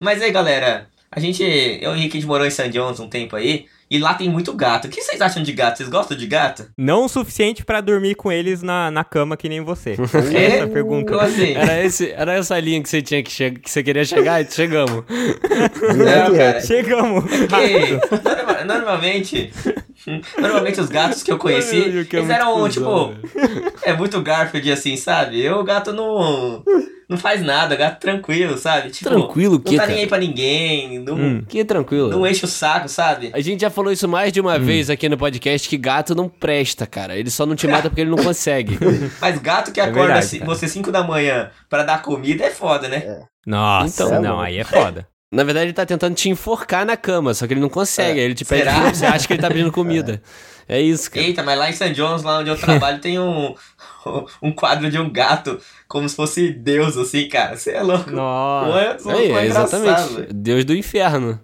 Mas aí, galera, a gente. Eu e o Henrique morou em San Jones um tempo aí. E lá tem muito gato. O que vocês acham de gato? Vocês gostam de gato? Não o suficiente pra dormir com eles na, na cama que nem você. É? Essa a pergunta. Como assim? Era, esse, era essa linha que você tinha que, che que você queria chegar e chegamos. Não, cara. Chegamos. Porque, norma- normalmente. Normalmente os gatos que eu conheci, Ai, é eles muito eram, tipo, é muito Garfield assim, sabe? Eu, o gato não. Não faz nada, gato tranquilo, sabe? Tipo, Tranquilo o não quê, tá cara? nem aí pra ninguém, não, Hum. Que tranquilo. não enche o saco, sabe? A gente já falou isso mais de uma vez aqui no podcast, que gato não presta, cara. Ele só não te mata porque ele não consegue. Mas gato que É acorda verdade, assim, você 5 da manhã pra dar comida é foda, né? Nossa, Então- não, aí é foda. Na verdade, ele tá tentando te enforcar na cama, só que ele não consegue. É. Aí ele te pede Será? você acha que ele tá pedindo comida. É isso, cara. Eita, mas lá em St. John's, lá onde eu trabalho, tem um, um quadro de um gato, como se fosse Deus, assim, cara. Você é louco. Nossa. Não é, é é exatamente. velho. Deus do inferno.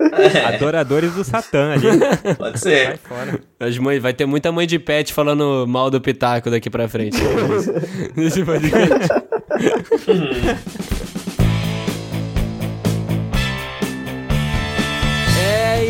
Adoradores do Satã ali. Pode ser. fora. As mães, vai ter muita mãe de pet falando mal do Pitaco daqui pra frente. Nesse podcast.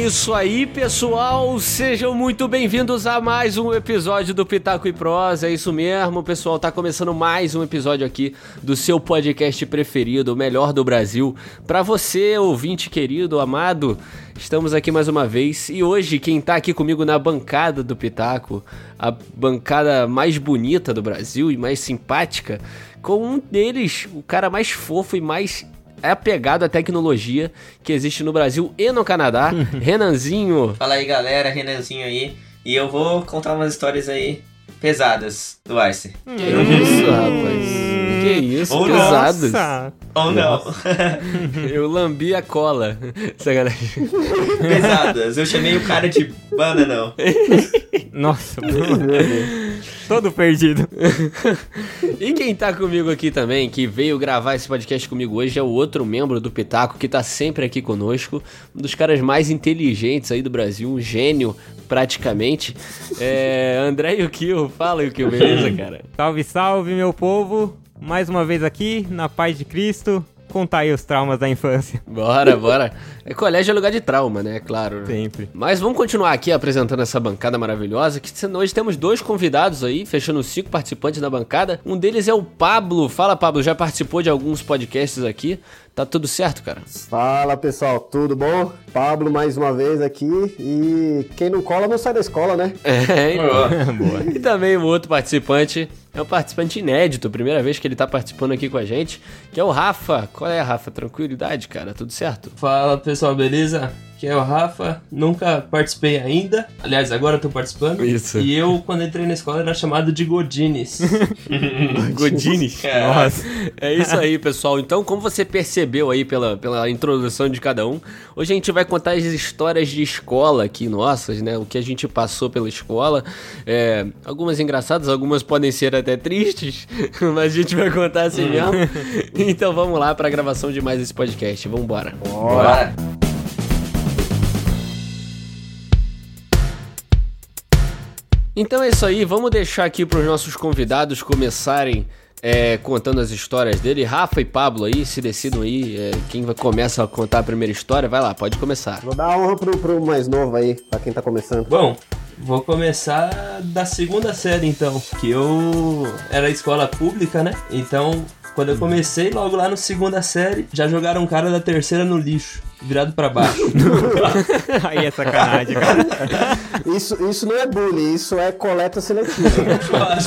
Isso aí, pessoal. Sejam muito bem-vindos a mais um episódio do Pitaco e Prosa. É isso mesmo, pessoal. Tá começando mais um episódio aqui do seu podcast preferido, o melhor do Brasil. Pra você, ouvinte querido, amado, estamos aqui mais uma vez. E hoje, quem tá aqui comigo na bancada do Pitaco, a bancada mais bonita do Brasil e mais simpática, com um deles, o cara mais fofo e mais apegado à tecnologia que existe no Brasil e no Canadá. Renanzinho. Fala aí, galera. Renanzinho aí. E eu vou contar umas histórias aí pesadas do Ice. Que isso, rapaz? Que isso, Ou pesados. Nossa. Ou não. Eu lambi a cola. Sacanagem. pesadas. Eu chamei o cara de banda, não. Nossa, todo perdido. E quem tá comigo aqui também, que veio gravar esse podcast comigo hoje, é o outro membro do Pitaco, que tá sempre aqui conosco. Um dos caras mais inteligentes aí do Brasil, um gênio, praticamente. É. André Yukio. Fala, Yukio, beleza, cara? Salve, salve, meu povo. Mais uma vez aqui, na paz de Cristo. Contar aí os traumas da infância. Bora, bora. É, colégio é lugar de trauma, né? Claro. né? Sempre. Mas vamos continuar aqui apresentando essa bancada maravilhosa, que hoje temos dois convidados aí, fechando os cinco participantes da bancada. Um deles é o Pablo. Fala, Pablo, já participou de alguns podcasts aqui. Tá tudo certo, cara? Fala pessoal, tudo bom? Pablo mais uma vez aqui e quem não cola não sai da escola, né? É, então. Boa. E também o outro participante é um participante inédito, primeira vez que ele tá participando aqui com a gente, que é o Rafa. Qual é, Rafa? Tranquilidade, cara? Tudo certo? Fala pessoal, beleza? Aqui é o Rafa, nunca participei ainda. Aliás, agora eu tô participando. Isso. E eu, quando entrei na escola, era chamado de Godines. Godines. Nossa. É isso aí, pessoal. Então, como você percebeu aí pela, pela introdução de cada um, hoje a gente vai contar as histórias de escola aqui nossas, né? O que a gente passou pela escola. É, algumas engraçadas, algumas podem ser até tristes, mas a gente vai contar assim mesmo. Então vamos lá para a gravação de mais esse podcast. Vamos embora. Bora. Então é isso aí, vamos deixar aqui para os nossos convidados começarem é, contando as histórias dele. Rafa e Pablo aí, se decidam aí, é, quem vai começa a contar a primeira história, vai lá, pode começar. Vou dar a honra pro, pro mais novo aí, pra quem tá começando. Bom, vou começar da segunda série então, que eu era escola pública, né? Então, quando eu comecei, logo lá no segunda série, já jogaram um cara da terceira no lixo, virado pra baixo. Aí é sacanagem, cara. Isso, isso não é bullying, isso é coleta seletiva.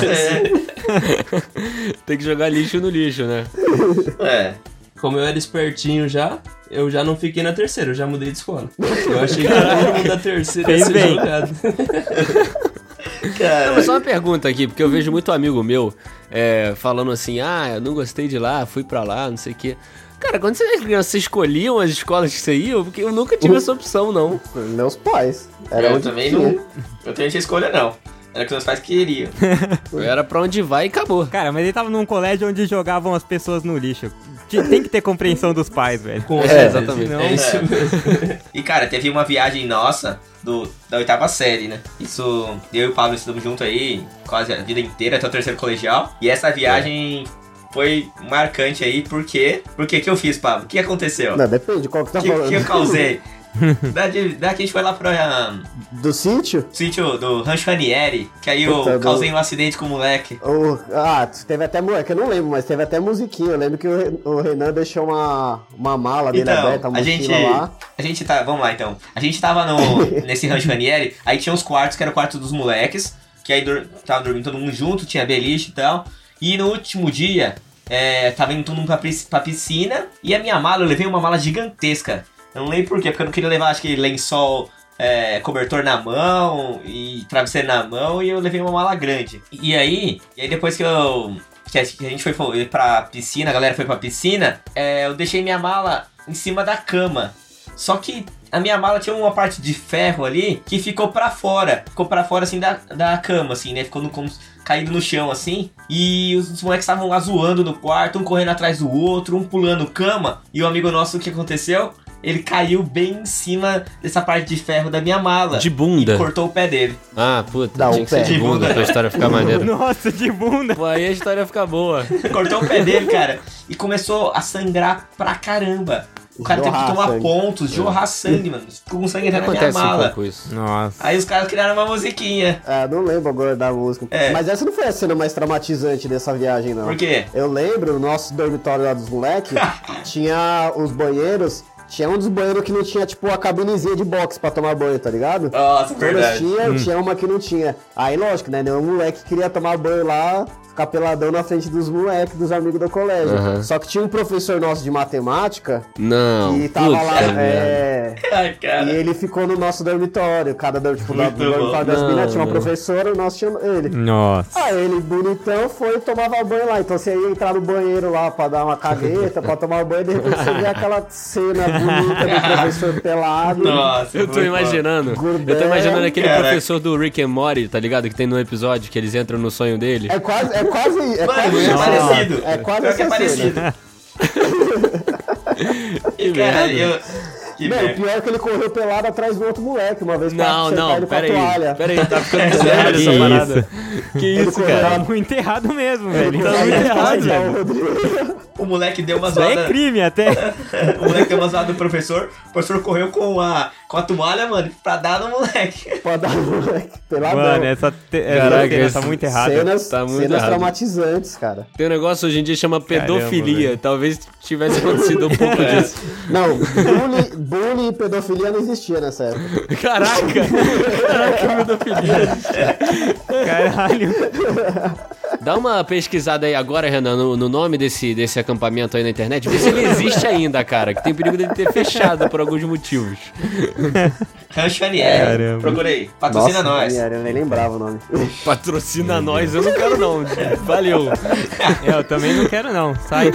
É. Tem que jogar lixo no lixo, né? É. Como eu era espertinho já, eu já não fiquei na terceira, eu já mudei de escola. Eu achei que todo mundo da terceira ia ser jogado. Cara, Não, mas só uma pergunta aqui, porque eu vejo muito amigo meu é, falando assim, ah, eu não gostei de lá, fui pra lá, não sei o quê. Cara, quando você era criança, você escolhiam as escolas que você ia? Porque eu nunca tive essa opção, não. Meus pais. Era eu onde também tinha. não. Eu também tinha escolha, não. Era o que meus pais queriam. Eu era pra onde vai e acabou. Cara, mas ele tava num colégio onde jogavam as pessoas no lixo. Tem que ter compreensão dos pais, velho. Com É, exatamente. Não, É isso mesmo. E cara, teve uma viagem nossa do, da oitava série, né? Isso, eu e o Pablo estudamos junto aí quase a vida inteira, até o terceiro colegial. E essa viagem foi marcante aí, por quê? Por que que eu fiz, Pablo? O que aconteceu? Não, depende, qual que tá O que, falando? que eu causei? Daqui, daqui a gente foi lá pra um, Do sítio? sítio do Rancho Ranieri, que aí eu Puta, causei do- um acidente com o moleque. O- ah, teve até, mu- é eu não lembro, mas teve até musiquinha. Eu lembro que o, Re- o Renan deixou uma, uma mala dele Então, aberta, uma a gente, lá. a gente tá, vamos lá então. A gente tava no, nesse Rancho Ranieri, aí tinha os quartos, que era o quarto dos moleques, que aí dur, tava dormindo todo mundo junto, tinha beliche e tal. E no último dia, é, tava indo todo mundo pra, pra piscina, e a minha mala, eu levei uma mala gigantesca. Eu não lembro por quê, porque eu não queria levar, acho que lençol, é, cobertor na mão e travesseiro na mão, e eu levei uma mala grande. E aí, e aí depois que eu que a gente foi fo- pra piscina, a galera foi pra piscina, é, eu deixei minha mala em cima da cama. Só que a minha mala tinha uma parte de ferro ali que ficou pra fora. Ficou pra fora assim da, da cama, assim, né? Ficou no, como, caído no chão assim. E os, os moleques estavam lá zoando no quarto, um correndo atrás do outro, um pulando cama. E o amigo nosso, o que aconteceu? Ele caiu bem em cima dessa parte de ferro da minha mala. De bunda. E cortou o pé dele. Ah, puta, Dá tinha um que ser pé. de bunda pra história ficar maneira. Nossa, de bunda. Pô, aí a história fica boa. Cortou o pé dele, cara. E começou a sangrar pra caramba. O cara teve que Jorrar tomar sangue. pontos, jorrar sangue, mano. Ficou com sangue até na minha um mala. pouco isso. Nossa. Aí os caras criaram uma musiquinha. Ah, não lembro agora da música. É. Mas essa não foi a cena mais traumatizante dessa viagem, não. Por quê? Eu lembro, no nosso dormitório lá dos moleques, tinha os banheiros. Tinha um dos banheiros que não tinha, tipo, a cabinezinha de box pra tomar banho, tá ligado? Nossa, Todas verdade. tinha, tinha uma que não tinha. Aí, lógico, né? Nenhum moleque queria tomar banho lá, ficar peladão na frente dos moleques, dos amigos do colégio. Só que tinha um professor nosso de matemática Não. que tava puta lá. É, Ai, e ele ficou no nosso dormitório. Cada tipo, no dormitório das meninas tinha uma professora, o nosso tinha ele. Nossa. Ah, ele bonitão foi e tomava banho lá. Então você ia entrar no banheiro lá pra dar uma cagueta, pra tomar banho, de repente você vê aquela cena bonita do professor pelado. Nossa, Eu tô imaginando. Gordão. Eu tô imaginando aquele Caraca. professor do Rick and Morty, tá ligado? Que tem no episódio que eles entram no sonho dele. É quase, é quase, é Mano, quase é parecido. É quase que é parecido. E, cara, eu. Que Não, o pior é que ele correu pelado atrás do outro moleque, uma vez Não, não, ele com a pera aí. toalha. Pera aí, tá ficando Que sério essa isso? parada. Que isso, correu cara? Tá muito errado mesmo, velho. Ele Tá muito errado, o velho. Rodrigo. O moleque deu uma Isso aí é zoada. crime até. O moleque deu uma zoada do professor. O professor correu com a, com a toalha, mano, pra dar no moleque. Pra dar no moleque peladão. Mano, essa, te- essa Caraca, cena esse- tá muito errada. cenas Tá muito cenas errado. traumatizantes, cara. Tem um negócio hoje em dia que chama Caramba, pedofilia. velho. Talvez tivesse acontecido um pouco disso. Não, bullying, bullying e pedofilia não existia nessa época. Caraca! Caraca, pedofilia. Caralho. Dá uma pesquisada aí agora, Renan, no, no nome desse, desse acampamento aí na internet. Vê se ele existe ainda, cara. Que tem perigo dele ter fechado por alguns motivos. Rancho. Caramba. Procurei. Patrocina Nossa, nós. Eu nem lembrava o nome. Patrocina nós, eu não quero não. Valeu. É, eu também não quero não. Sai.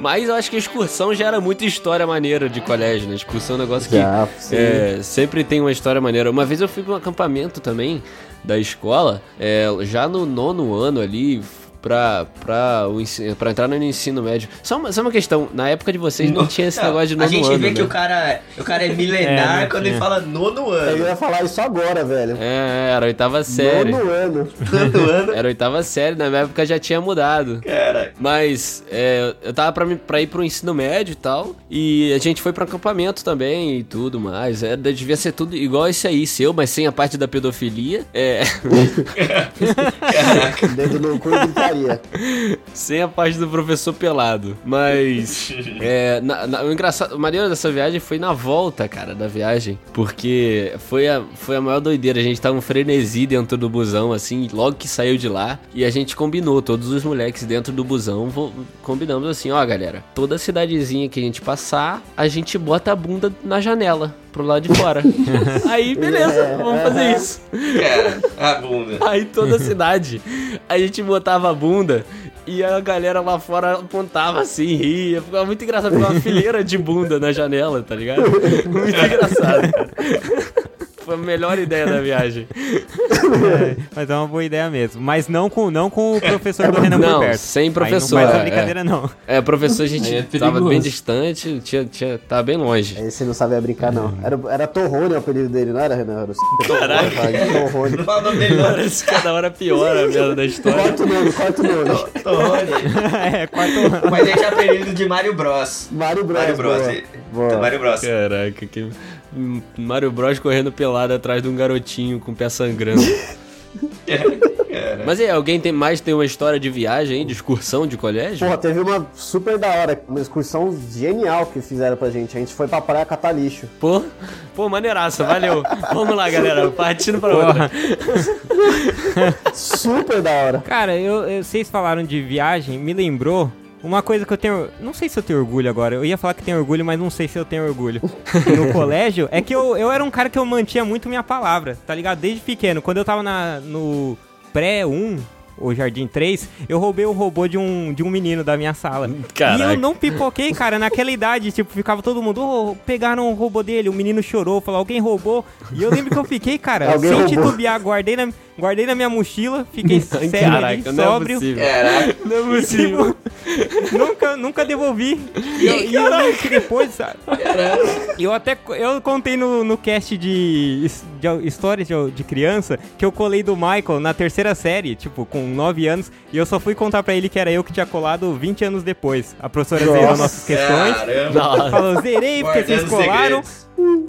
Mas eu acho que a excursão já era muita história maneira de colégio, né? Excursão é um negócio que Já, é, sempre tem uma história maneira. Uma vez eu fui pra um acampamento também da escola, é, já no nono ano ali, pra, pra, o pra entrar no ensino médio. Só uma, só uma questão, na época de vocês não, tinha esse Não, negócio de A nono gente ano, vê né? que o cara, o cara é milenar É, não quando ele tinha. fala nono Eu ano. ia falar isso agora, velho. É, era a oitava série. Nono ano. Nono ano. Era a oitava série, na minha época já tinha mudado. Cara, Mas é, eu tava pra, pra ir pro ensino médio e tal. E a gente foi pro acampamento também e tudo mais. É, devia ser tudo igual esse aí, seu, mas sem a parte da pedofilia. É, Dedo no cu e gritaria. sem a parte do professor pelado. Mas. É, na- na- o engraçado, o maneiro dessa viagem foi na volta, cara, da viagem. Porque foi a, foi a maior doideira. A gente tava um frenesi dentro do busão, assim, logo que saiu de lá. E a gente combinou, todos os moleques dentro do busão, vo- combinamos assim: ó, galera, toda cidadezinha que a gente passar, a gente bota a bunda na janela. Pro lado de fora. Aí, beleza, vamos fazer isso. cara, a bunda. Aí toda a cidade, a gente botava a bunda e a galera lá fora apontava assim, ria. Ficava muito engraçado, ficava uma fileira de bunda na janela, tá ligado? Muito engraçado. Foi a melhor ideia da viagem. É, mas é uma boa ideia mesmo. Mas não com, não com o professor do Renan Não, perto. sem Aí professor, não faz é, brincadeira, não. É, professor, a gente é tava bem distante, tinha, tinha, tava bem longe. Esse não sabia brincar, não. Era, era Torrone o apelido dele, não era, Renan? Era o Caraca. Torrone. Não fala o nome dele, não. Parece que cada hora piora a merda da história. Corta o nome, corta o nome. Torrone. é, quarto Mas ele tinha apelido de Mario Bros. Mário Bros. Mario Bros. boa. Mario Bros. Caraca, que. Mario Bros correndo pelado atrás de um garotinho com o pé sangrando. Mas e aí, alguém tem mais tem uma história de viagem, hein? De excursão de colégio? Porra, teve uma super da hora, uma excursão genial que fizeram pra gente. A gente foi pra praia catar lixo. Pô, pô, maneiraça, valeu. Vamos lá, galera, partindo pra outra. Super da hora. Cara, eu, eu- vocês falaram de viagem, me lembrou uma coisa que eu tenho. Não sei se eu tenho orgulho agora. Eu ia falar que tenho orgulho, mas não sei se eu tenho orgulho. No colégio, é que eu, eu era um cara que eu mantinha muito minha palavra, tá ligado? Desde pequeno. Quando eu tava na, no pré-1, ou Jardim 3, eu roubei o robô de um, de um menino da minha sala. Caraca. E eu não pipoquei, cara, naquela idade, tipo, ficava todo mundo, "Ô, pegaram o robô dele, o menino chorou, falou, alguém roubou. E eu lembro que eu fiquei, cara, Alguém sem roubou. titubear, guardei na, guardei na minha mochila, fiquei sério ali, Caraca, não é sóbrio. possível. Caraca. Não é possível. nunca, nunca devolvi. E eu, e eu lembro que depois, sabe? Eu até eu contei no, no cast de, de histórias de, de criança que eu colei do Michael na terceira série, tipo, com 9 anos, e eu só fui contar pra ele que era eu que tinha colado 20 anos depois. A professora zerou Nossa, nossas questões. Caramba. Falou, zerei porque vocês colaram.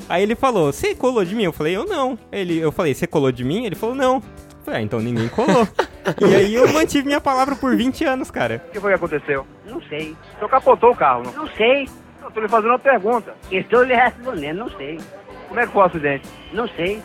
Aí ele falou, você colou de mim? Eu falei, eu não. Ele, eu falei, você colou de mim? Ele falou, não. Eu falei, ah, então ninguém colou. e aí eu mantive minha palavra por 20 anos, cara. O que foi que aconteceu? Não sei. Senhor capotou o carro, não? Não sei. Eu tô lhe fazendo uma pergunta. Estou lhe respondendo, não sei. Como é que foi o acidente? Não sei.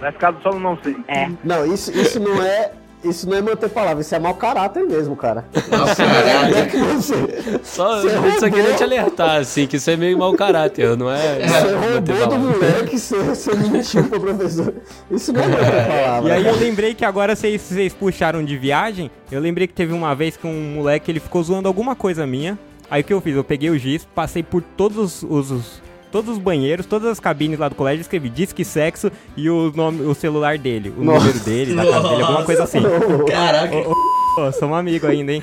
Vai ficar só no não sei. É. Não, isso, isso não é. Isso não é manter palavra, isso é mau caráter mesmo, cara. Nossa, é que você, Só, Você eu só queria roubou. te alertar, assim, que isso é meio mau caráter, não é? você é roubou do moleque, você, você mentiu pro professor. Isso não é manter palavra. E aí eu lembrei que agora vocês, vocês puxaram de viagem. Eu lembrei que teve uma vez que um moleque ele ficou zoando alguma coisa minha. Aí o que eu fiz? Eu peguei o giz, passei por todos os, os- todos os banheiros, todas as cabines lá do colégio, escrevi disque sexo e o nome, o celular dele, o Nossa. número dele, da casa dele, alguma coisa assim. Caraca. Pô, somos amigos ainda, hein?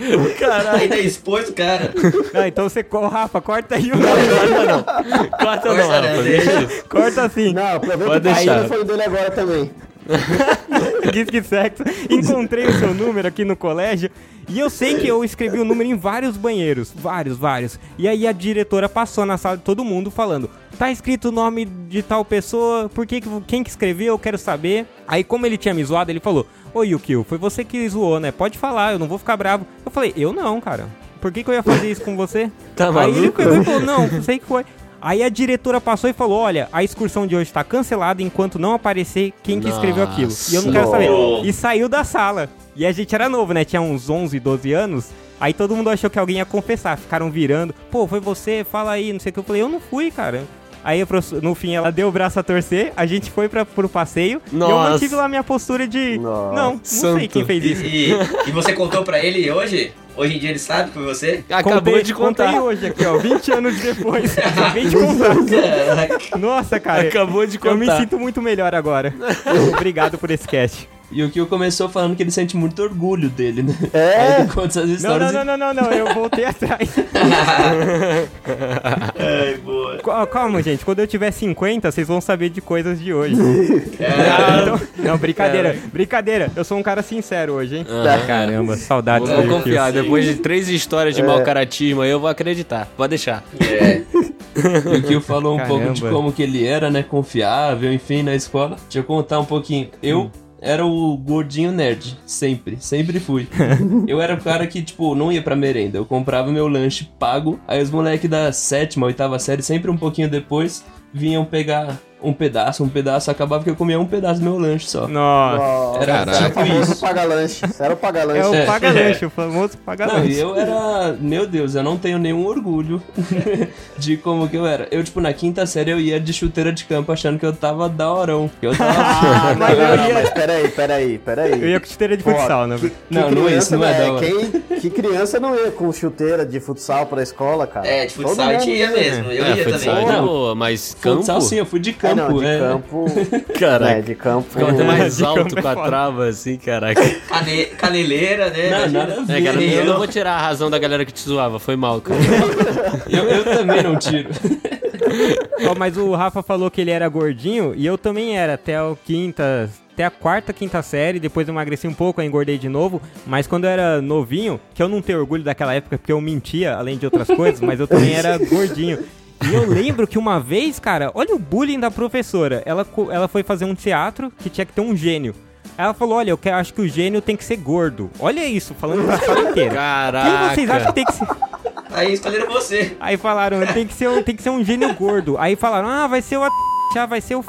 Ainda expôs o cara. Não, então você, Rafa, corta aí o Corta não. Corta não, Corta não, Rafa, deixa. deixa. Corta assim. Não, aproveita Pode que tá aí deixar. no fone dele agora também. Disque sexo. Encontrei o seu número aqui no colégio e eu sei que eu escrevi o número em vários banheiros, vários, vários. E aí a diretora passou na sala de todo mundo falando: "Tá escrito o nome de tal pessoa, por que que- quem que escreveu? Eu quero saber". Aí como ele tinha me zoado, ele falou: "Ô Yukio, foi você que zoou, né? Pode falar, eu não vou ficar bravo". Eu falei: "Eu não, cara. Por que que eu ia fazer isso com você?" Tá Aí ele maluco? pegou e falou: "Não, não sei que foi". Aí a diretora passou e falou: Olha, a excursão de hoje tá cancelada enquanto não aparecer quem que escreveu aquilo. E eu não quero saber. E saiu da sala. E a gente era novo, né? Tinha uns 11, 12 anos. Aí todo mundo achou que alguém ia confessar. Ficaram virando. Pô, foi você? Fala aí, não sei o que. Eu falei: Eu não fui, cara. Aí no fim ela deu o braço a torcer, a gente foi pra, pro passeio e eu Nossa. mantive lá minha postura de. Nossa. Não, não Santo. sei quem fez isso. e, e você contou pra ele hoje? Hoje em dia ele sabe que foi você? Acabou Contei- de contei contar. hoje aqui, ó, 20 anos depois. Acabei de contar. Nossa, cara. Acabou de Eu me contar. sinto muito melhor agora. Obrigado por esse cast. E o Kyo começou falando que ele sente muito orgulho dele, né? É. Aí ele conta essas Não, histórias não, não, não, não, não, eu voltei atrás. Ai, boa. Cal- Calma, gente, quando eu tiver 50, vocês vão saber de coisas de hoje. Caraca. Então- não, brincadeira, brincadeira. Eu sou um cara sincero hoje, hein? Caramba, saudades Vou confiar, depois de três histórias de mau caratismo aí, eu vou acreditar. Pode deixar. É. E o Kyo falou um pouco de como que ele era, né? Confiável, enfim, na escola. Deixa eu contar um pouquinho. Eu era o gordinho nerd. Sempre. Sempre fui. eu era o cara que, tipo, não ia pra merenda. Eu comprava meu lanche pago. Aí os moleques da sétima, oitava série, sempre um pouquinho depois, vinham pegar um pedaço, um pedaço. Acabava que eu comia um pedaço do meu lanche só. Nossa, Era Era Caraca. o famoso isso. paga-lanche. Isso era o paga-lanche. é o É. paga-lanche, o famoso Não, e paga-lanche. eu era. Meu Deus, eu não tenho nenhum orgulho de como que eu era. Eu, tipo, na quinta série eu ia de chuteira de campo achando que eu tava da horão. Que eu tava. Ah, Mas não, eu ia- mas peraí, peraí, peraí. Eu ia com chuteira de Pô, futsal, né? que- que Não, não é isso, não é né? da hora. Quem, que criança não ia com chuteira de futsal pra escola, cara? É, de futsal a gente mundo ia ia, mesmo. Eu é, ia futsal também. é de Não. boa, mas campo... Futsal sim, eu fui de campo. Não, campo, de é. campo. Caraca. É, de campo. Ficava até mais De alto é com a foda. trava, assim, caraca. Cane- caneleira, né? Não, nada a É, ver. cara, eu não vou tirar a razão da galera que te zoava, foi mal, cara. Eu, eu também não tiro. Ó, mas o Rafa falou que ele era gordinho e eu também era até o quinta, até a quarta, quinta série, depois eu emagreci um pouco, aí engordei de novo, mas quando eu era novinho, que eu não tenho orgulho daquela época porque eu mentia, além de outras coisas, mas eu também era gordinho. E eu lembro que uma vez, cara, olha o bullying da professora. Ela, ela foi fazer um teatro que tinha que ter um gênio. Ela falou, olha, eu que- acho que o gênio tem que ser gordo. Olha isso, falando pra sala inteira. Quem Caraca. vocês acham que tem que ser... Aí escolheram você. Aí falaram, tem que ser um, tem que ser um gênio gordo. Aí falaram, ah, vai ser o ah, vai ser o f...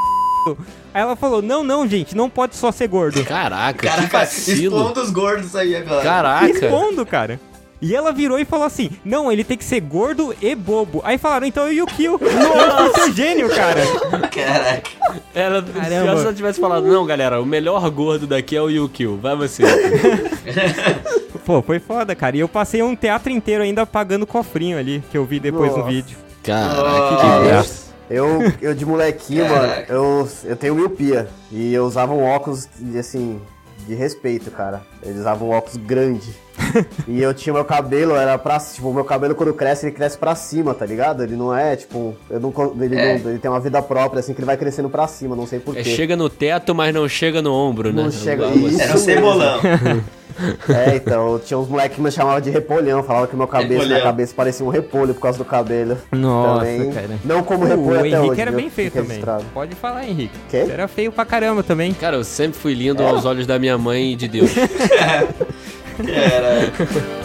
Aí ela falou, não, não, gente, não pode só ser gordo. Caraca, que Caraca, vacilo. expondo os gordos aí agora. Caraca. Respondo, cara. E ela virou e falou assim, não, ele tem que ser gordo e bobo. Aí falaram, então eu e o Kill. Nossa, seu gênio, cara. Caraca. Ela, se ela tivesse falado, não, galera, o melhor gordo daqui é o Yukio, vai você. Pô, foi foda, cara. E eu passei um teatro inteiro ainda pagando cofrinho ali, que eu vi depois no Nossa. vídeo. Caraca, que graça. Eu, eu de molequinho, mano, eu, eu tenho miopia. E eu usava um óculos, de, assim, de respeito, cara. Eu usava um óculos grande. e eu tinha meu cabelo, era pra. Tipo, o meu cabelo quando cresce, ele cresce pra cima, tá ligado? Ele não é, tipo. Eu não, ele, É. não- ele tem uma vida própria, assim, que ele vai crescendo pra cima, não sei É, porquê. chega no teto, mas não chega no ombro, né? Não chega-. Era um mesmo. cebolão. É, então, tinha uns moleques que me chamavam de repolhão, falavam que meu cabeça, minha cabeça parecia um repolho por causa do cabelo. Nossa, também, cara. Não como O repolho até Henrique hoje. era viu? bem feio também. registrado. Pode falar, Henrique. Quê? Você era feio pra caramba também. Cara, eu sempre fui lindo aos olhos da minha mãe e de Deus. Era.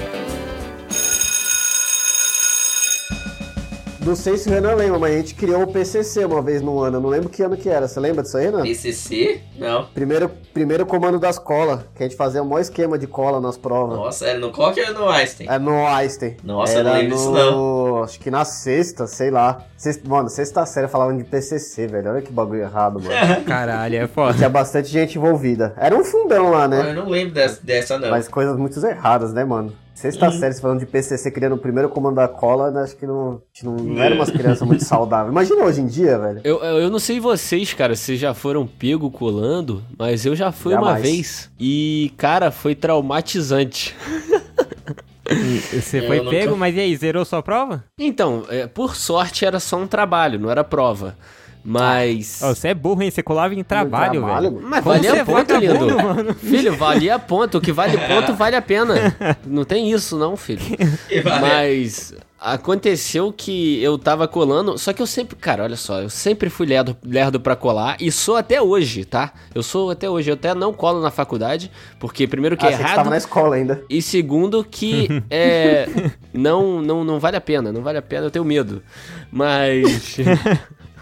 Não sei se o Renan lembra, mas a gente criou o PCC uma vez no ano. Eu não lembro que ano que era. Você lembra disso aí, Renan? PCC? Não. Primeiro, primeiro comando das colas, que a gente fazia o maior esquema de cola nas provas. Nossa, era no Coque ou era no Einstein? É no Einstein. Nossa, eu Era não lembro no... disso, não. Acho que na sexta, sei lá. Sexta... Mano, sexta série falavam de PCC, velho. Olha que bagulho errado, mano. Caralho, é foda. Tinha bastante gente envolvida. Era um fundão lá, né? Eu não lembro dessa, dessa não. Mas coisas muito erradas, né, mano? Sexta série, você falando de PCC, criando o primeiro comando da cola, né, acho que não, não, não era umas crianças muito saudáveis. Imagina hoje em dia, velho. Eu, eu não sei vocês, cara, se já foram pego colando, mas eu já fui uma Jamais. vez. E, cara, foi traumatizante. Você Eu foi nunca- pego, mas e aí, zerou sua prova? Então, é, por sorte era só um trabalho, não era prova. Mas. Ó, você é burro, hein? Você colava em trabalho, trabalho, velho. Mas Como valia você é ponto, lindo. mano? Filho, valia ponto. O que vale ponto vale a pena. Não tem isso, não, filho. Mas aconteceu que eu tava colando, só que eu sempre, cara, olha só, eu sempre fui lerdo, lerdo pra colar e sou até hoje, tá? Eu sou até hoje, eu até não colo na faculdade, porque primeiro que Ah, é que errado tava na escola ainda. e segundo que é não, não não vale a pena, não vale a pena, eu tenho medo. Mas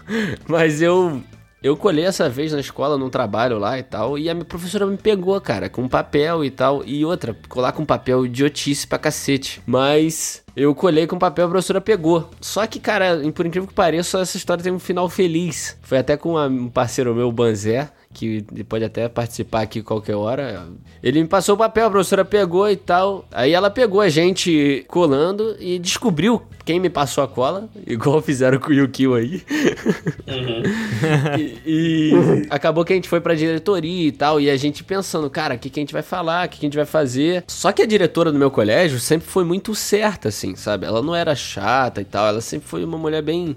mas eu eu colhei essa vez na escola, num trabalho lá e tal, e a minha professora me pegou, cara, com papel e tal. E outra, colar com papel idiotice pra cacete. Mas eu colhei com papel, a professora pegou. Só que, cara, por incrível que pareça, essa história tem um final feliz. Foi até com um parceiro meu, o Banzé, que pode até participar aqui qualquer hora. Ele me passou o papel, a professora pegou e tal. Aí ela pegou a gente colando e descobriu quem me passou a cola, igual fizeram com o Yukio aí. e, e acabou que a gente foi pra diretoria e tal, e a gente pensando, cara, o que, que a gente vai falar, o que, que a gente vai fazer. Só que a diretora do meu colégio sempre foi muito certa, assim, sabe? Ela não era chata e tal, ela sempre foi uma mulher bem,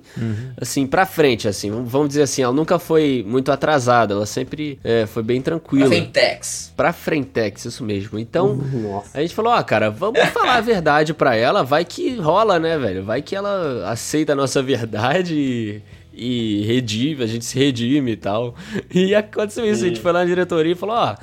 assim, pra frente, assim, vamos dizer assim, ela nunca foi muito atrasada, ela sempre é, foi bem tranquila. Fentex. Pra frentex, isso mesmo. Então, Nossa. a gente falou, ó, cara, vamos falar a verdade pra ela, vai que rola, né, velho? Vai que ela aceita a nossa verdade e, e redime, a gente se redime e tal. E aconteceu isso, a gente foi lá na diretoria e falou, ó,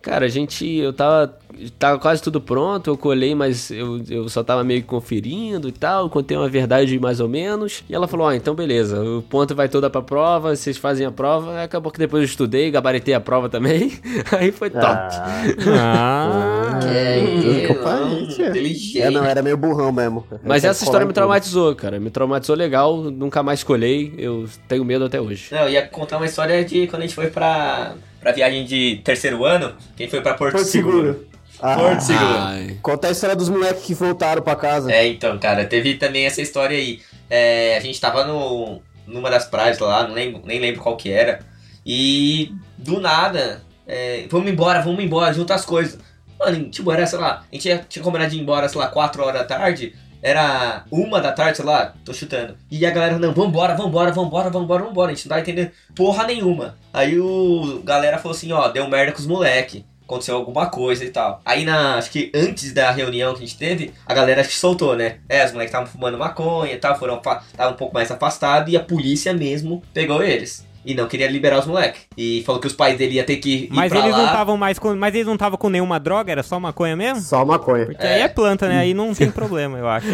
cara, a gente, eu tava, tava quase tudo pronto, eu colhei, mas eu, eu só tava meio que conferindo e tal, contei uma verdade mais ou menos. E ela falou, ó, então beleza, o ponto vai toda pra prova, vocês fazem a prova. Acabou que depois eu estudei, gabaritei a prova também. Aí foi top. Ah, Ah, É, aí, tia. inteligente. é, não, era meio burrão mesmo. Mas essa história me traumatizou, cara. Me traumatizou legal, nunca mais colhei. Eu tenho medo até hoje. Não, eu ia contar uma história de quando a gente foi pra, pra viagem de terceiro ano, que gente foi pra Porto, Porto Seguro. Seguro. Ah, Seguro. Conta a história dos moleques que voltaram pra casa. É, então, cara, teve também essa história aí. É, a gente tava no, numa das praias lá, não lembro, nem lembro qual que era. E do nada, é, vamos embora, vamos embora, junta as coisas. Mano, tipo, era, sei lá, a gente tinha, tinha combinado de ir embora, sei lá, 4 horas da tarde. Era uma da tarde, sei lá, tô chutando. E a galera, não, vambora, vambora, vambora, vambora, vambora. A gente não tá entendendo porra nenhuma. Aí o galera falou assim, ó, deu merda com os moleque. Aconteceu alguma coisa e tal. Aí na. Acho que antes da reunião que a gente teve, a galera acho que soltou, né? É, os moleques estavam fumando maconha e tal, foram estavam um pouco mais afastados e a polícia mesmo pegou eles. E não queria liberar os moleques. E falou que os pais dele ia ter que ir Mas pra eles lá. não estavam mais com. Mas eles não estavam com nenhuma droga, era só maconha mesmo? Só maconha. Porque aí é planta, né? Aí não tem problema, eu acho.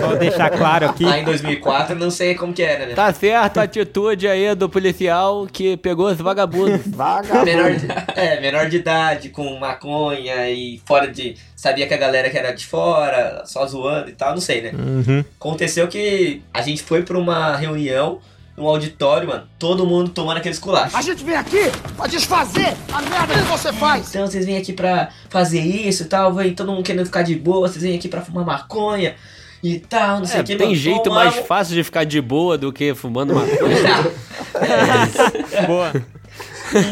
Só deixar claro aqui. Lá em 2004, não sei como que era, né? Tá certo a atitude aí do policial que pegou os vagabundos. Vagabundo. menor de, é, menor de idade, com maconha e fora de. Sabia que a galera que era de fora, só zoando e tal, não sei, né? Uhum. Aconteceu que a gente foi pra uma reunião num auditório, mano, todo mundo tomando aqueles culachos. A gente vem aqui pra desfazer a merda que você faz. Então vocês vêm aqui pra fazer isso e tal, vem todo mundo querendo ficar de boa, vocês vêm aqui pra fumar maconha e tal, não sei É, o que. tem mano. jeito Tomamos- mais fácil de ficar de boa do que fumando maconha. Boa.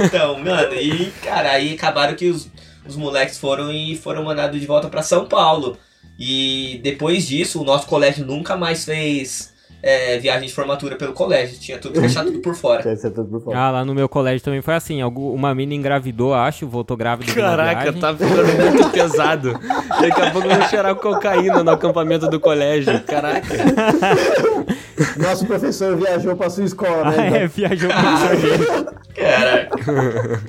Então, mano, e cara, aí acabaram que os, os moleques foram e foram mandados de volta pra São Paulo. E depois disso, o nosso colégio nunca mais fez é, viagem de formatura pelo colégio. Tinha tudo fechado tudo por fora. Dizer, tudo por fora. Ah, lá no meu colégio também foi assim. algum- Uma mina engravidou, acho, voltou grávida. Caraca, tá ficando muito pesado. Daqui a pouco eu vou cheirar cocaína no acampamento do colégio. Caraca. Nosso professor viajou pra sua escola, Ah, né? é, viajou pro estrangeiro. Caraca.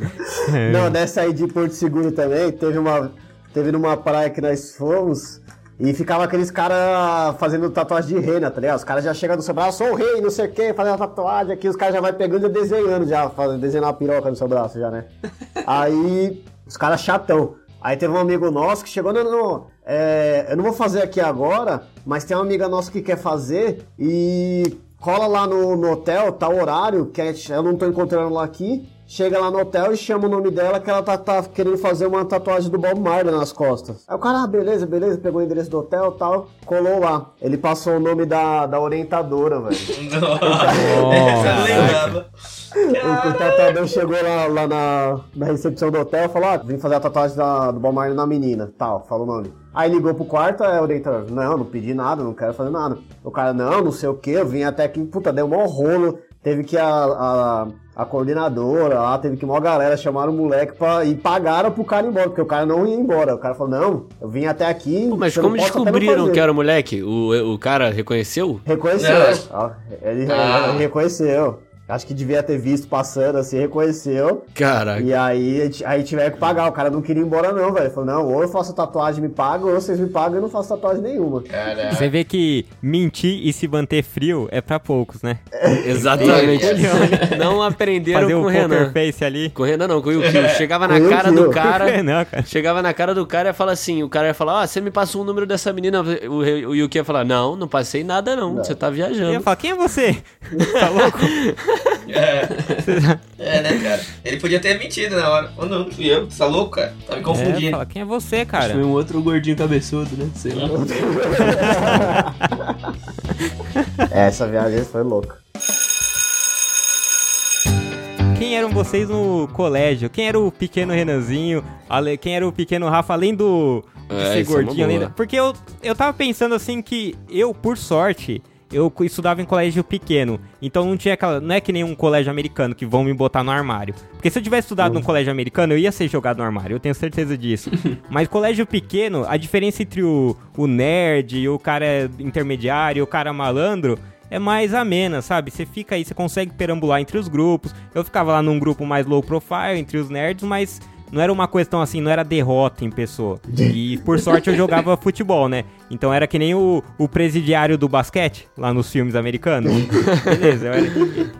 Não, nessa aí de Porto Seguro também, teve uma. Teve numa praia que nós fomos e ficava aqueles caras fazendo tatuagem de rena, tá ligado? Os caras já chegam no seu braço, sou o rei, não sei o que, fazendo a tatuagem aqui, os caras já vai pegando e desenhando já, fazendo, desenhando uma piroca no seu braço já, né? Aí, os caras chatão. Aí teve um amigo nosso que chegou, não, não, não, é, eu não vou fazer aqui agora, mas tem uma amiga nossa que quer fazer e cola lá no, no hotel, tá o horário, que eu não tô encontrando lá aqui. Chega lá no hotel e chama o nome dela que ela tá, tá querendo fazer uma tatuagem do Bob Marley nas costas. Aí o cara, ah, beleza, beleza, pegou o endereço do hotel e tal, colou lá. Ele passou o nome da, da orientadora, velho. Lembrava. O, o tatuador chegou lá, lá na, na recepção do hotel e falou: Ah, vim fazer a tatuagem da, do Bob Marley na menina. Tal, falou o nome. Aí ligou pro quarto, aí o orientador: Não, não pedi nada, não quero fazer nada. O cara: Não, não sei o que, eu vim até aqui, puta, deu um rolo. Teve que a, a, a coordenadora lá, teve que uma galera chamaram o moleque pra, e pagaram pro cara ir embora, porque o cara não ia embora. O cara falou: Não, eu vim até aqui. Pô, mas como descobriram fazer." que era o moleque? O, o cara reconheceu? Reconheceu. Ó, Ele, Ah. ele reconheceu. Acho que devia ter visto passando assim, reconheceu. Caraca. E aí, aí tiver que pagar. O cara não queria ir embora, não, velho. Falou, não, ou eu faço tatuagem e me pagam, ou vocês me pagam e eu não faço tatuagem nenhuma. Caraca. Você vê que mentir e se manter frio é pra poucos, né? Exatamente. Não aprenderam Fazer com o Renan. face ali. Com o Renan não, com o Yukio. Chegava na cara Yukio. do cara. Não, cara. Chegava na cara do cara e fala assim: o cara ia falar, ah, você me passou o número dessa menina. O, o Yuki ia falar, não, não passei nada, não. Você tá Eu ia viajando. falar, quem é você? Tá louco? É, né, cara? Ele podia ter mentido na hora. Ou não, fui eu. Você tá louco, cara? Tá me É, confundindo. fala, quem é você, Foi cara? um outro gordinho cabeçudo, né? Sei lá. Essa viagem foi louca. Quem eram vocês no colégio? Quem era o pequeno Renanzinho? Quem era o pequeno Rafa, além do de É, ser é gordinho? Além boa. da- Porque eu, eu tava pensando assim que eu, por sorte, eu estudava em colégio pequeno. Então não tinha aquela. Não é que nem um colégio americano que vão me botar no armário. Porque se eu tivesse estudado num colégio americano, eu ia ser jogado no armário, eu tenho certeza disso. Mas colégio pequeno, a diferença entre o, o nerd e o cara intermediário e o cara malandro é mais amena, sabe? Você fica aí, você consegue perambular entre os grupos. Eu ficava lá num grupo mais low profile, entre os nerds, mas não era uma questão assim, não era derrota em pessoa. E por sorte eu jogava futebol, né? Então era que nem o, o presidiário do basquete, lá nos filmes americanos. Beleza, eu era,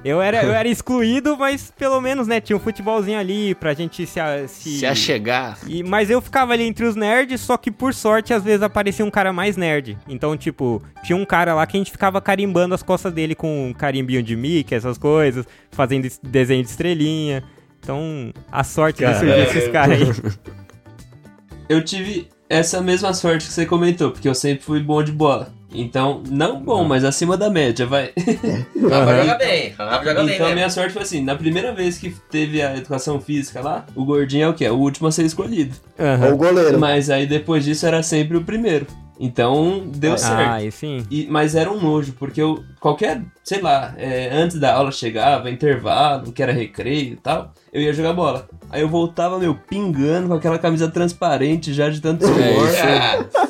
eu, era, eu era excluído, mas pelo menos, né, tinha um futebolzinho ali pra gente se... se... Se achegar. E, mas eu ficava ali entre os nerds, só que por sorte às vezes aparecia um cara mais nerd. Então, tipo, tinha um cara lá que a gente ficava carimbando as costas dele com um carimbinho de Mickey, essas coisas, fazendo es- desenho de estrelinha. Então, a sorte de surgir esses caras aí. Eu tive essa mesma sorte que você comentou, porque eu sempre fui bom de bola. Então, não bom, mas acima da média, vai. Rafa joga bem, Rafa joga bem Então a minha sorte foi assim, na primeira vez que teve a educação física lá, o gordinho é o quê? É o último a ser escolhido. Aham. Ou o goleiro. Mas aí depois disso era sempre o primeiro. Então deu certo. Ah, e sim. E- mas era um nojo, porque eu, qualquer, sei lá, é, antes da aula chegava, intervalo, que era recreio e tal, eu ia jogar bola. Aí eu voltava, meu, pingando com aquela camisa transparente já de tanto suor.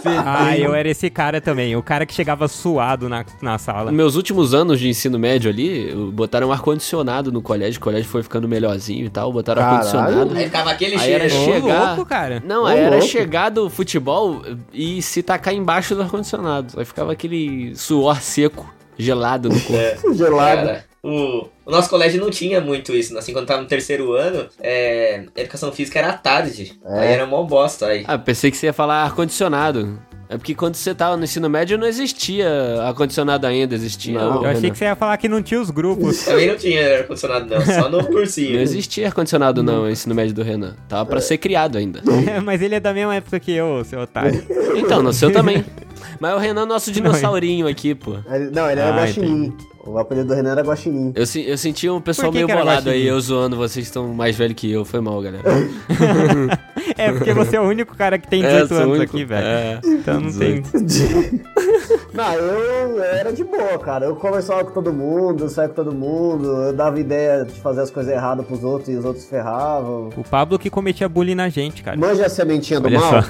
Ah. Ah, eu era esse cara também. O cara que chegava suado na, na sala. Nos meus últimos anos de ensino médio ali, botaram um ar-condicionado no colégio, o colégio foi ficando melhorzinho e tal, botaram ar-condicionado. Aí ficava aquele Aí era cheiro. Chegar- louco, cara. Não, aí era chegar do futebol e se tacar embaixo do ar-condicionado. Aí ficava aquele suor seco, gelado no corpo. Gelado. Cara, o, o nosso colégio não tinha muito isso. Assim, quando tava no terceiro ano, é, educação física era à tarde. É. Aí era mó bosta. Aí. Ah, pensei que você ia falar ar-condicionado. É porque quando você tava no ensino médio não existia ar-condicionado ainda, existia. Não, Eu achei que você ia falar que não tinha os grupos. Também não tinha ar-condicionado, não. Só no cursinho. Não existia ar-condicionado não, no ensino médio do Renan. Tava pra ser criado ainda. Mas ele é da mesma época que eu, seu otário. Então, no seu também. Mas o Renan é nosso dinossaurinho aqui, pô. Não, ele era Ah, guaxinim. O apelido do Renan era guaxinim. Eu, eu senti um pessoal meio bolado aí, eu zoando, vocês estão mais velhos que eu. Foi mal, galera. É, porque você é o único cara que tem É, 18 sou o anos único. aqui, velho. É. Então não tem. Não, eu era de boa, cara. Eu conversava com todo mundo, saía com todo mundo, eu dava ideia de fazer as coisas erradas pros outros e os outros ferravam. O Pablo que cometia bullying na gente, cara. Manja a sementinha do Olha mal? só.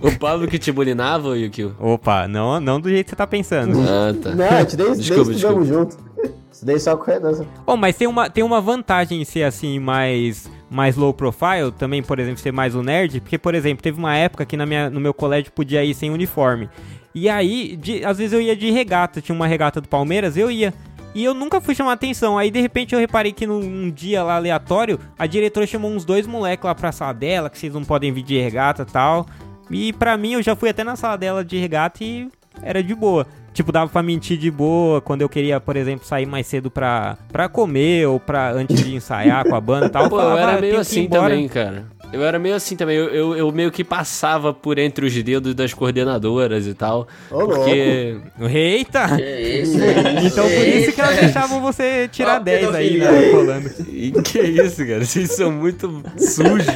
O Pablo que te bulinava, Yukio? Opa, não, não do jeito que você tá pensando. Ah, tá. Não, a gente nem, nem Desculpa, estudamos junto. Estudei só com o Renan. Oh, mas tem uma, tem uma vantagem em ser assim, mais, mais low profile, também, por exemplo, ser mais um nerd, porque, por exemplo, teve uma época que na minha, no meu colégio podia ir sem uniforme. E aí, de- às vezes eu ia de regata, tinha uma regata do Palmeiras, eu ia. E eu nunca fui chamar atenção. Aí, de repente, eu reparei que num um dia lá aleatório, a diretora chamou uns dois moleques lá pra sala dela, que vocês não podem vir de regata e tal. E pra mim, eu já fui até na sala dela de regata e era de boa. Tipo, dava pra mentir de boa quando eu queria, por exemplo, sair mais cedo pra, pra comer ou pra antes de ensaiar com a banda e tal. Pô, eu falava, era "Ah, meio assim embora." também, cara. Eu era meio assim também. Eu, eu, eu meio que passava por entre os dedos das coordenadoras e tal. Ô, louco. porque. Eita! Que isso, Então por isso que elas deixavam você tirar Ó, 10 aí, né? Rolando. Que isso, cara? Vocês são muito sujos.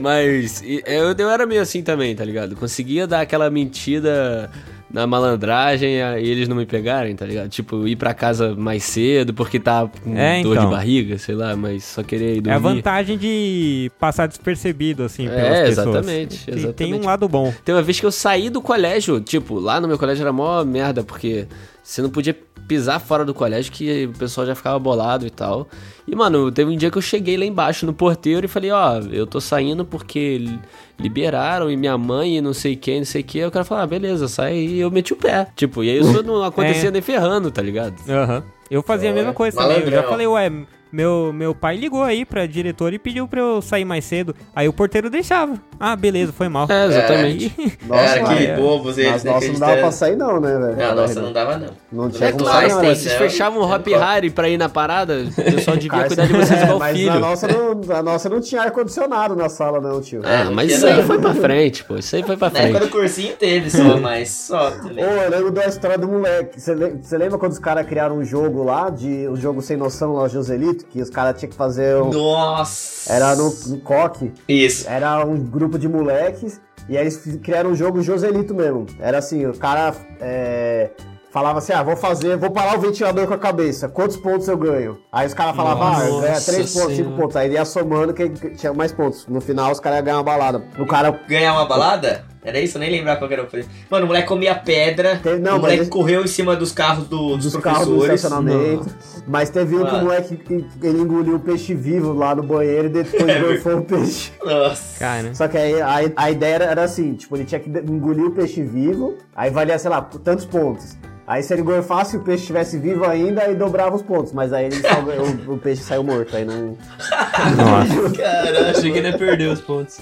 Mas e- eu, eu era meio assim também, tá ligado? Conseguia dar aquela mentira na malandragem e eles não me pegarem, tá ligado? Tipo, ir pra casa mais cedo porque tá com É, dor então. de barriga, sei lá, mas só querer ir É a dormir. vantagem de passar despercebido, assim, pelas É, pessoas. exatamente, Tem- exatamente. Tem um lado bom. Tem uma vez que eu saí do colégio, tipo, lá no meu colégio era mó merda, porque você não podia pisar fora do colégio que o pessoal já ficava bolado e tal. E, mano, teve um dia que eu cheguei lá embaixo no porteiro e falei, ó, eu tô saindo porque li- liberaram e minha mãe e não sei quem, não sei o que. Aí o cara falou, ah, beleza, sai e eu meti o pé. Tipo, e aí isso não acontecia É. nem ferrando, tá ligado? Aham. Eu fazia a Ó, mesma coisa também. Eu já falei, ué, meu, meu pai ligou aí pra diretora e pediu pra eu sair mais cedo. Aí o porteiro deixava. Ah, beleza, foi mal. É, exatamente. Aí- Cara, que é. bobos eles, Mas né? nossa, não dava pra sair não, né, velho? Não, nossa, não dava não. Não tinha É como claro, sair não. Vocês não. fechavam o Hop. Harry pra ir na parada, o pessoal devia Cara, cuidar de vocês é, igual mas filho. A nossa, não, a nossa não tinha ar-condicionado na sala, não, tio. Ah, mas isso aí foi pra frente, pô. Isso aí foi pra Na época do frente. cursinho teve só, mas só também. Ô, eu lembro da história do moleque. Você le- você lembra quando os caras criaram um jogo lá, de um jogo sem noção lá, o Joselito, que os caras tinham que fazer um. Nossa! Era no, no coque. Isso. Era um grupo de moleques. E aí eles criaram um jogo Joselito mesmo. Era assim, o cara é, falava assim, ah, vou fazer, vou parar o ventilador com a cabeça. Quantos pontos eu ganho? Aí os caras falavam, ah, ganha 3 pontos, 5 Senhora. pontos. Aí ele ia somando quem tinha mais pontos. No final os caras iam ganhar uma balada. O cara Ganhar uma balada? Era isso? Eu nem lembrava qual era o preço. Mano, o moleque comia pedra, Teve- não, o moleque mas correu em cima dos carros do- dos, dos carros do professores. Mas teve um que o moleque que ele engoliu o peixe vivo lá no banheiro e depois gorfou o peixe. Nossa. Cara, Só que aí a, a ideia era, era assim, tipo, ele tinha que engolir o peixe vivo, aí valia, sei lá, tantos pontos. Aí se ele gorfasse e o peixe estivesse vivo ainda, aí dobrava os pontos. Mas aí ganhou- o, o peixe saiu morto, aí não... nossa. Caralho, Achei que ele ia perder os pontos.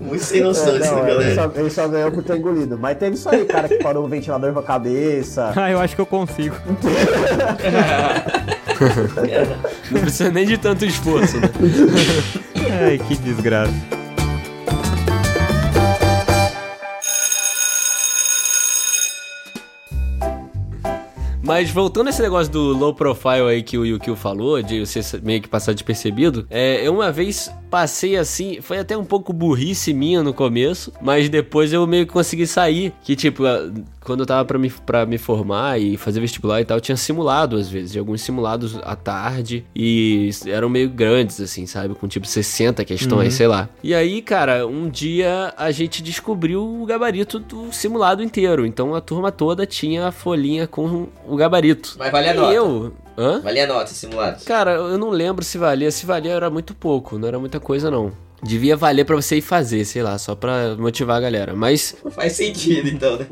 Muito sem noção É, não, ele, galera. só, ele só ganhou por ter engolido. Mas teve isso aí, cara que parou o ventilador com a cabeça. Ah, eu acho que eu consigo. Não precisa nem de tanto esforço, né? Ai, que desgraça. Mas voltando a esse negócio do low profile aí que o Yukio falou, de você meio que passar despercebido, é, eu uma vez passei assim, foi até um pouco burrice minha no começo, mas depois eu meio que consegui sair. Que tipo, quando eu tava pra me, pra me formar e fazer vestibular e tal, eu tinha simulado às vezes, e alguns simulados à tarde, e eram meio grandes, assim, sabe? Com tipo 60 questões, sei lá. E aí, cara, um dia a gente descobriu o gabarito do simulado inteiro, então a turma toda tinha a folhinha com o gabarito. Mas vale a E nota. eu. Hã? Valia a nota, simulado. Cara, eu não lembro se valia. Se valia era muito pouco, não era muita coisa não. Devia valer pra você ir fazer, sei lá, só pra motivar a galera. Mas, Não faz sentido, então, né?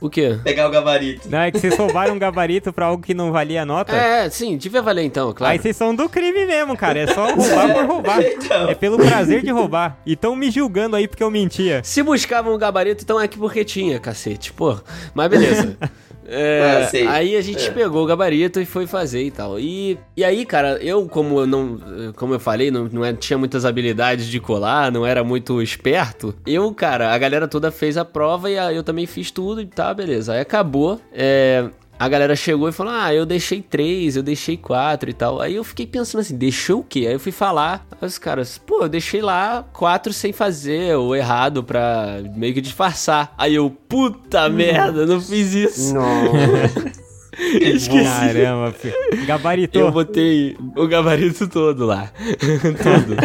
o quê? Pegar o gabarito. Não, é que vocês roubaram um gabarito pra algo que não valia a nota. É, sim, devia valer então, claro. Aí vocês são do crime mesmo, cara. É só roubar por roubar. Então. É pelo prazer de roubar. E tão me julgando aí porque eu mentia. Se buscavam um gabarito, então é que porque tinha, cacete. Pô, mas beleza. É, Ah, aí a gente É. pegou o gabarito e foi fazer e tal. E, e aí, cara, eu, como eu não. Como eu falei, não, não é- tinha muitas habilidades de colar, não era muito esperto. Eu, cara, a galera toda fez a prova e a- eu também fiz tudo e tá, beleza. Aí acabou. É. A galera chegou e falou: Ah, eu deixei três, eu deixei quatro e tal. Aí eu fiquei pensando assim: deixou o quê? Aí eu fui falar. Aí os caras, pô, eu deixei lá quatro sem fazer, ou errado pra meio que disfarçar. Aí eu, puta merda, não fiz isso. Não. Esqueci. Caramba, filho. Gabaritou. Eu botei o gabarito todo lá. todo.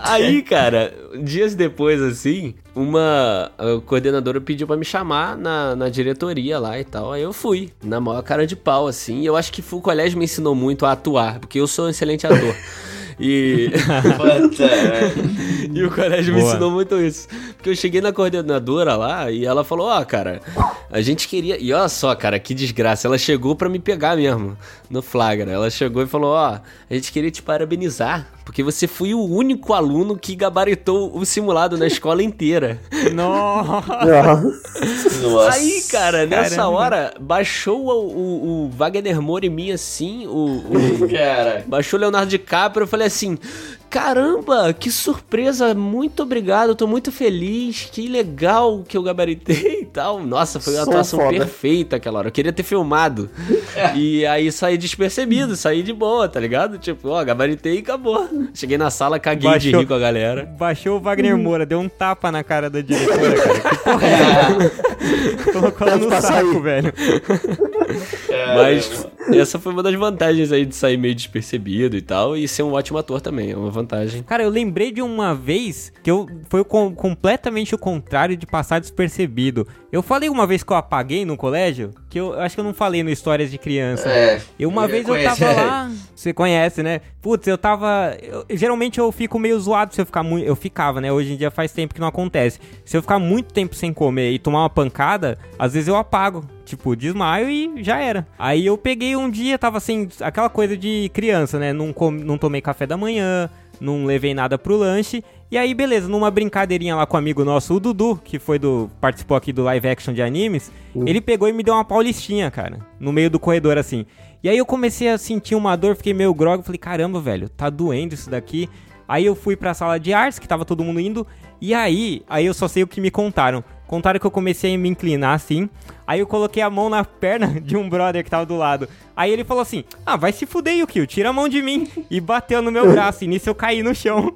Aí, cara, dias depois, assim, uma coordenadora pediu pra me chamar na, na diretoria lá e tal. Aí eu fui, na maior cara de pau, assim. E eu acho que o colégio me ensinou muito a atuar, porque eu sou um excelente ator. E, e o colégio me Boa. ensinou muito isso. Porque eu cheguei na coordenadora lá e ela falou: Ó, cara, a gente queria. E olha só, cara, que desgraça. Ela chegou pra me pegar mesmo, no flagra. Ela chegou e falou: Ó, a gente queria te parabenizar. Porque você foi o único aluno que gabaritou o simulado na escola inteira. Nossa. Nossa. Aí, cara, nessa Caramba. hora, baixou o, o, o Wagner Moura em mim assim, o- o, Cara. Baixou o Leonardo DiCaprio, eu falei assim: caramba, que surpresa, muito obrigado, eu tô muito feliz, que legal que eu gabaritei e tal. Nossa, foi uma Sou atuação foda. perfeita aquela hora, eu queria ter filmado. e aí saí despercebido, saí de boa, tá ligado? Tipo, ó, gabaritei e acabou. Cheguei na sala, caguei de Baixou. rir com a galera. Baixou o Wagner Moura, deu um tapa na cara da diretora, cara. Que porra é? Colocou ela no saco, velho. Mas essa foi uma das vantagens aí de sair meio despercebido e tal, e ser um ótimo ator também, é uma vantagem. Cara, eu lembrei de uma vez que eu foi com- completamente o contrário de passar despercebido. Eu falei uma vez que eu apaguei no colégio, que eu, eu acho que eu não falei no Histórias de Criança. É. Eu uma vez eu conheço, tava é. lá, você conhece, né? Putz, eu tava. eu- geralmente eu fico meio zoado se eu ficar muito. Eu ficava, né? Hoje em dia faz tempo que não acontece. Se eu ficar muito tempo sem comer e tomar uma pancada, às vezes eu apago. Tipo, desmaio e já era. Aí eu peguei um dia, tava assim, aquela coisa de criança, né? Não, com, não tomei café da manhã, não levei nada pro lanche. E aí, beleza, numa brincadeirinha lá com um amigo nosso, o Dudu, que foi do. participou aqui do live action de animes, ele pegou e me deu uma paulistinha, cara. No meio do corredor, assim. E aí eu comecei a sentir uma dor, fiquei meio grog, falei, caramba, velho, tá doendo isso daqui. Aí eu fui pra sala de artes, que tava todo mundo indo, e aí, aí eu só sei o que me contaram. Contaram que eu comecei a me inclinar assim, aí eu coloquei a mão na perna de um brother que tava do lado. Aí ele falou assim, ah, vai se fuder, Yukio, tira a mão de mim. E bateu no meu braço, e nisso eu caí no chão.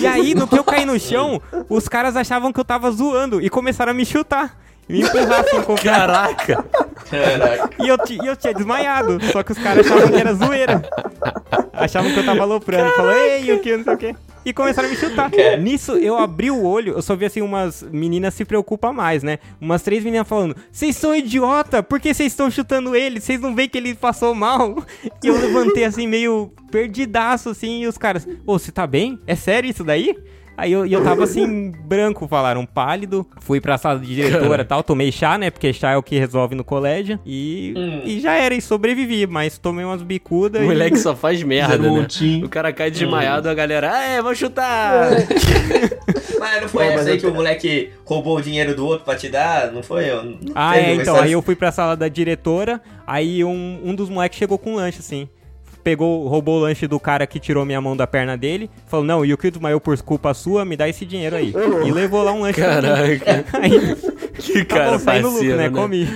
E aí, no que eu caí no chão, os caras achavam que eu tava zoando, e começaram a me chutar. Me empurrar assim com o Caraca! Caraca. e eu, ti- e eu tinha desmaiado, só que os caras achavam que era zoeira. Achavam que eu tava aloprando. Falou, ei, o que, não sei o que. E começaram a me chutar. Nisso, eu abri o olho, eu só vi assim umas meninas se preocupam mais, né? Umas três meninas falando, vocês são idiota, por que vocês estão chutando ele? Vocês não veem que ele passou mal? E eu levantei assim, meio perdidaço, assim, e os caras, ô, você tá bem? É sério isso daí? Aí eu, eu tava assim, branco, falaram, pálido. Fui pra sala de diretora e tal, tomei chá, né? Porque chá é o que resolve no colégio. E, e já era, e sobrevivi, mas tomei umas bicudas. O e- moleque só faz merda, né? O cara cai desmaiado, a galera, ah, é, vou chutar! Mas não foi mas essa aí eu- que o moleque roubou o dinheiro do outro pra te dar? Não foi? Eu, não Ah, é, então, aí eu fui pra sala da diretora, aí um, um dos moleques chegou com um lanche, assim. Pegou, roubou o lanche do cara que tirou minha mão da perna dele. Falou, não, e o que desmaiou por culpa sua, me dá esse dinheiro aí. E levou lá um lanche pra mim. Caraca. Aí, Que cara saindo lucro, parceiro, né? né? Comi.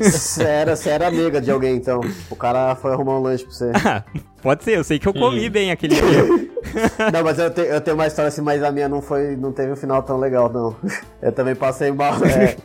Você era, você era amiga de alguém, então. O cara foi arrumar um lanche pra você. Ah, Pode ser, eu sei que eu comi bem aquele dia. Não, mas eu, te- eu tenho uma história assim, mas a minha não foi, não teve um final tão legal, não. Eu também passei mal, é,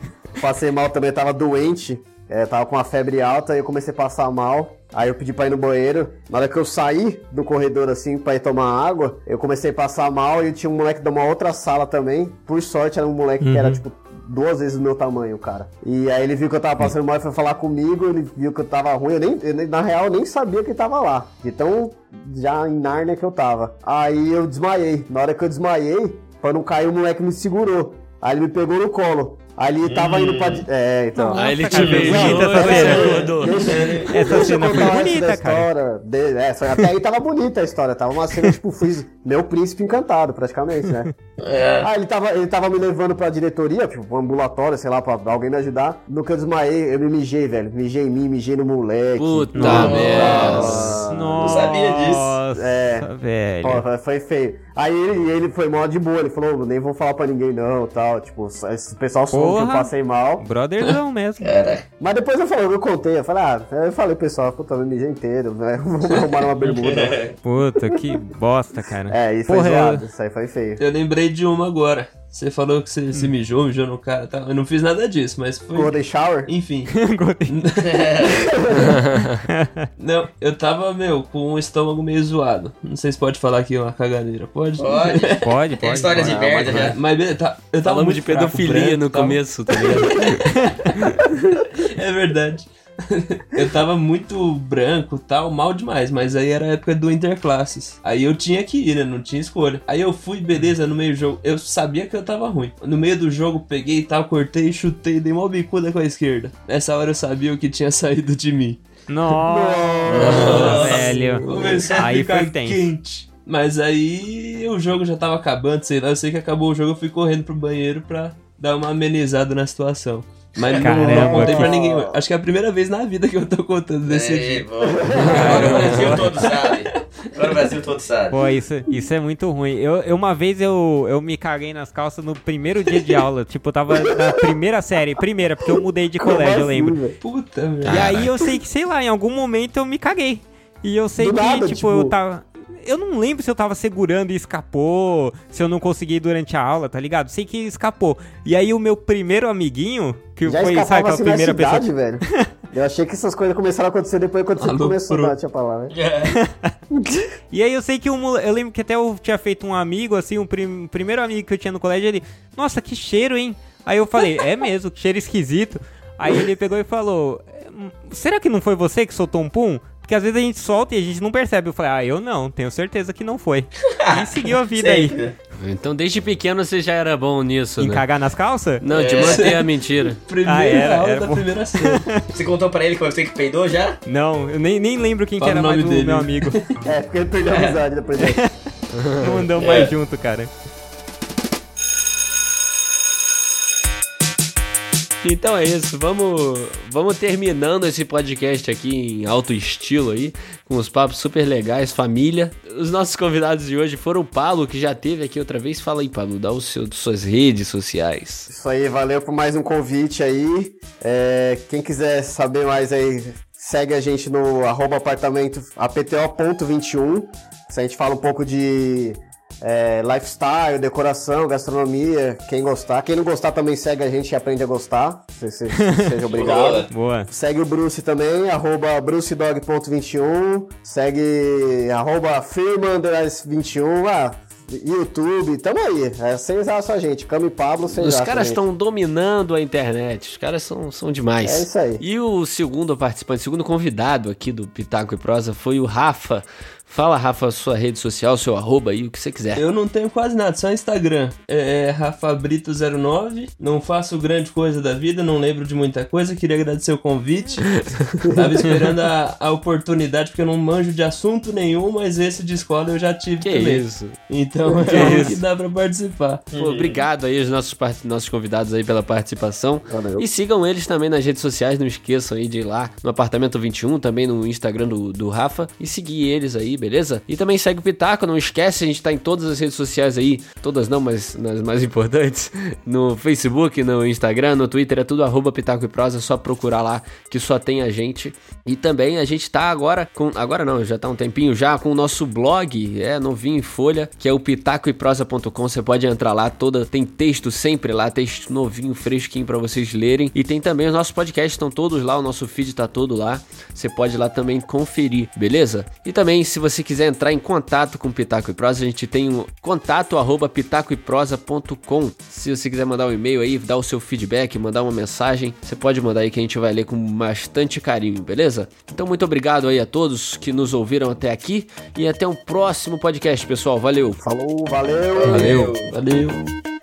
passei mal também, tava doente, é, tava com uma febre alta e eu comecei a passar mal. Aí eu pedi pra ir no banheiro. Na hora que eu saí do corredor assim pra ir tomar água, eu comecei a passar mal e tinha um moleque de uma outra sala também. Por sorte era um moleque que era tipo duas vezes o meu tamanho, cara. E aí ele viu que eu tava passando mal e foi falar comigo, ele viu que eu tava ruim, eu nem, eu nem- na real, eu nem sabia que ele tava lá. Então, já em Nárnia que eu tava. Aí eu desmaiei. Na hora que eu desmaiei, pra não cair, o moleque me segurou. Aí ele me pegou no colo. Aí ele tava indo pra... É, então... Aí ele te beijou bonita essa cena. Essa cena foi bonita, da cara. história. De, é, só- até aí tava bonita a história. Tava uma cena, tipo, fui meu príncipe encantado, praticamente, né? É. Ah, ele tava, ele tava me levando pra diretoria, tipo, pro ambulatório, sei lá, pra alguém me ajudar. No que eu desmaiei, eu me mijei, velho. Mijei em mim, mijei no moleque. Puta Nossa. merda. Nossa, sabia disso. É. velho. Pô, foi- feio. Aí ele, ele foi mal de boa, ele falou, nem vou falar pra ninguém não, tal. Tipo, esse pessoal soube que eu Porra. passei mal. Brotherzão mesmo. Cara, Mas depois eu falei, eu contei, eu falei, ah, eu falei, pessoal, puta, eu me mijei inteiro, né? Vamos arrumar uma bermuda. Puta, que bosta, cara. É, isso foi Porra, eu- zoado, isso aí foi feio. Eu lembrei de uma agora. Você falou que você se mijou, mijou no cara e tal. Eu não fiz nada disso, mas foi. Golden Shower? Enfim. Golden- Não, eu tava, meu, com o estômago meio zoado. Não sei se pode falar aqui uma cagadeira. Pode? pode. Pode, Tem pode. histórias de pode. merda já. Mas beleza, tá, eu tava Falamos muito de fraco, pedofilia branco, no tava- começo, tá ligado? É verdade. Eu tava muito branco tal, mal demais, mas aí era a época do Interclasses. Aí eu tinha que ir, né? Não tinha escolha. Aí eu fui, beleza, no meio do jogo. Eu sabia que eu tava ruim. No meio do jogo, peguei e tal, cortei, chutei, dei uma bicuda com a esquerda. Nessa hora eu sabia o que tinha saído de mim. Nossa, velho. Começou a Aí ficar foi tenso. quente. Mas aí o jogo já tava acabando, sei lá. Eu sei que acabou o jogo, eu fui correndo pro banheiro pra dar uma amenizada na situação. Mas não- não, Caramba, contei que- pra ninguém. Acho que é a primeira vez na vida que eu tô contando desse Ei, dia. pô. Agora o Brasil todo sabe. Agora o Brasil todo sabe. Pô, isso, isso é muito ruim. Eu, eu- uma vez eu, eu me caguei nas calças no primeiro dia de aula. tipo, eu tava na primeira série. Primeira, porque eu mudei de colégio, eu assim, lembro. velho? Puta, velho. E aí eu sei que, sei lá, em algum momento eu me caguei. E eu sei Do que, nada, tipo, tipo- eu tava. Eu não lembro se eu tava segurando e escapou, se eu não consegui durante a aula, tá ligado? Sei que escapou. E aí o meu primeiro amiguinho, que Já foi, sabe, aquela assim primeira na pessoa. cidade, velho. Eu achei que essas coisas começaram a acontecer depois quando você começou pro- a dar a palavra. E aí eu sei que mole... eu lembro que até eu tinha feito um amigo, assim, um prim- primeiro amigo que eu tinha no colégio, ele, nossa, que cheiro, hein? Aí eu falei, é mesmo, que cheiro esquisito. Aí ele pegou e falou, "Hum, será que não foi você que soltou um pum? Porque às vezes a gente solta e a gente não percebe. Eu falei, ah, eu não, tenho certeza que não foi. E seguiu a vida aí. Então desde pequeno você já era bom nisso, Em né? cagar nas calças? Não, de É. manter a mentira. Primeira Ah, era, aula era da bom. primeira série. Você contou pra ele que você que peidou já? Não, eu nem, nem lembro quem que Fala era o nome mais o dele. meu amigo. É, porque ele perdeu a amizade depois dessa. Não andamos mais junto, cara. Então é isso, vamos, vamos terminando esse podcast aqui em alto estilo aí, com os papos super legais, família. Os nossos convidados de hoje foram o Paulo, que já teve aqui outra vez. Fala aí, Paulo, dá os seus, suas redes sociais. Isso aí, valeu por mais um convite aí. É, quem quiser saber mais aí, segue a gente no arroba apartamento apto.21. A gente fala um pouco de é, lifestyle, decoração, gastronomia. Quem gostar. Quem não gostar também segue a gente e aprende a gostar. Se- se- seja obrigado. Boa. Segue o Bruce também, arroba brucedog.21. Segue arroba firma21. Ah, YouTube, tamo aí. É, acham a gente. Cami e Pablo, vocês Os caras estão dominando a internet, os caras são, são demais. É isso aí. E o segundo participante, o segundo convidado aqui do Pitaco e Prosa foi o Rafa. Fala, Rafa, sua rede social, seu arroba aí, o que você quiser. Eu não tenho quase nada, só Instagram. É, é Rafa Brito09. Não faço grande coisa da vida, não lembro de muita coisa. Queria agradecer o convite. Tava esperando a, a oportunidade, porque eu não manjo de assunto nenhum, mas esse de escola eu já tive Que também. isso. Então Que é isso. que dá pra participar. Pô, obrigado aí aos nossos, nossos convidados aí pela participação. Valeu. E sigam eles também nas redes sociais, não esqueçam aí de ir lá no Apartamento 21, também no Instagram do, do Rafa, e seguir eles aí, beleza? E também segue o Pitaco, não esquece, a gente tá em todas as redes sociais aí, todas não, mas nas mais importantes, no Facebook, no Instagram, no Twitter, é tudo arroba Pitaco e Prosa, é só procurar lá que só tem a gente. E também a gente tá agora com, agora não, já tá um tempinho já, com o nosso blog, é, novinho em folha, que é o pitacoeprosa.com, você pode entrar lá, toda, tem texto sempre lá, texto novinho, fresquinho pra vocês lerem. E tem também os nossos podcasts, estão todos lá, o nosso feed tá todo lá. Você pode lá também conferir, beleza? E também, se você quiser entrar em contato com o Pitaco e Prosa, a gente tem um contato arroba pitacoeprosa.com. Se você quiser mandar um e-mail aí, dar o seu feedback, mandar uma mensagem, você pode mandar aí que a gente vai ler com bastante carinho, beleza? Então, muito obrigado aí a todos que nos ouviram até aqui e até um próximo podcast, pessoal. Valeu! Falou, valeu! Valeu, valeu.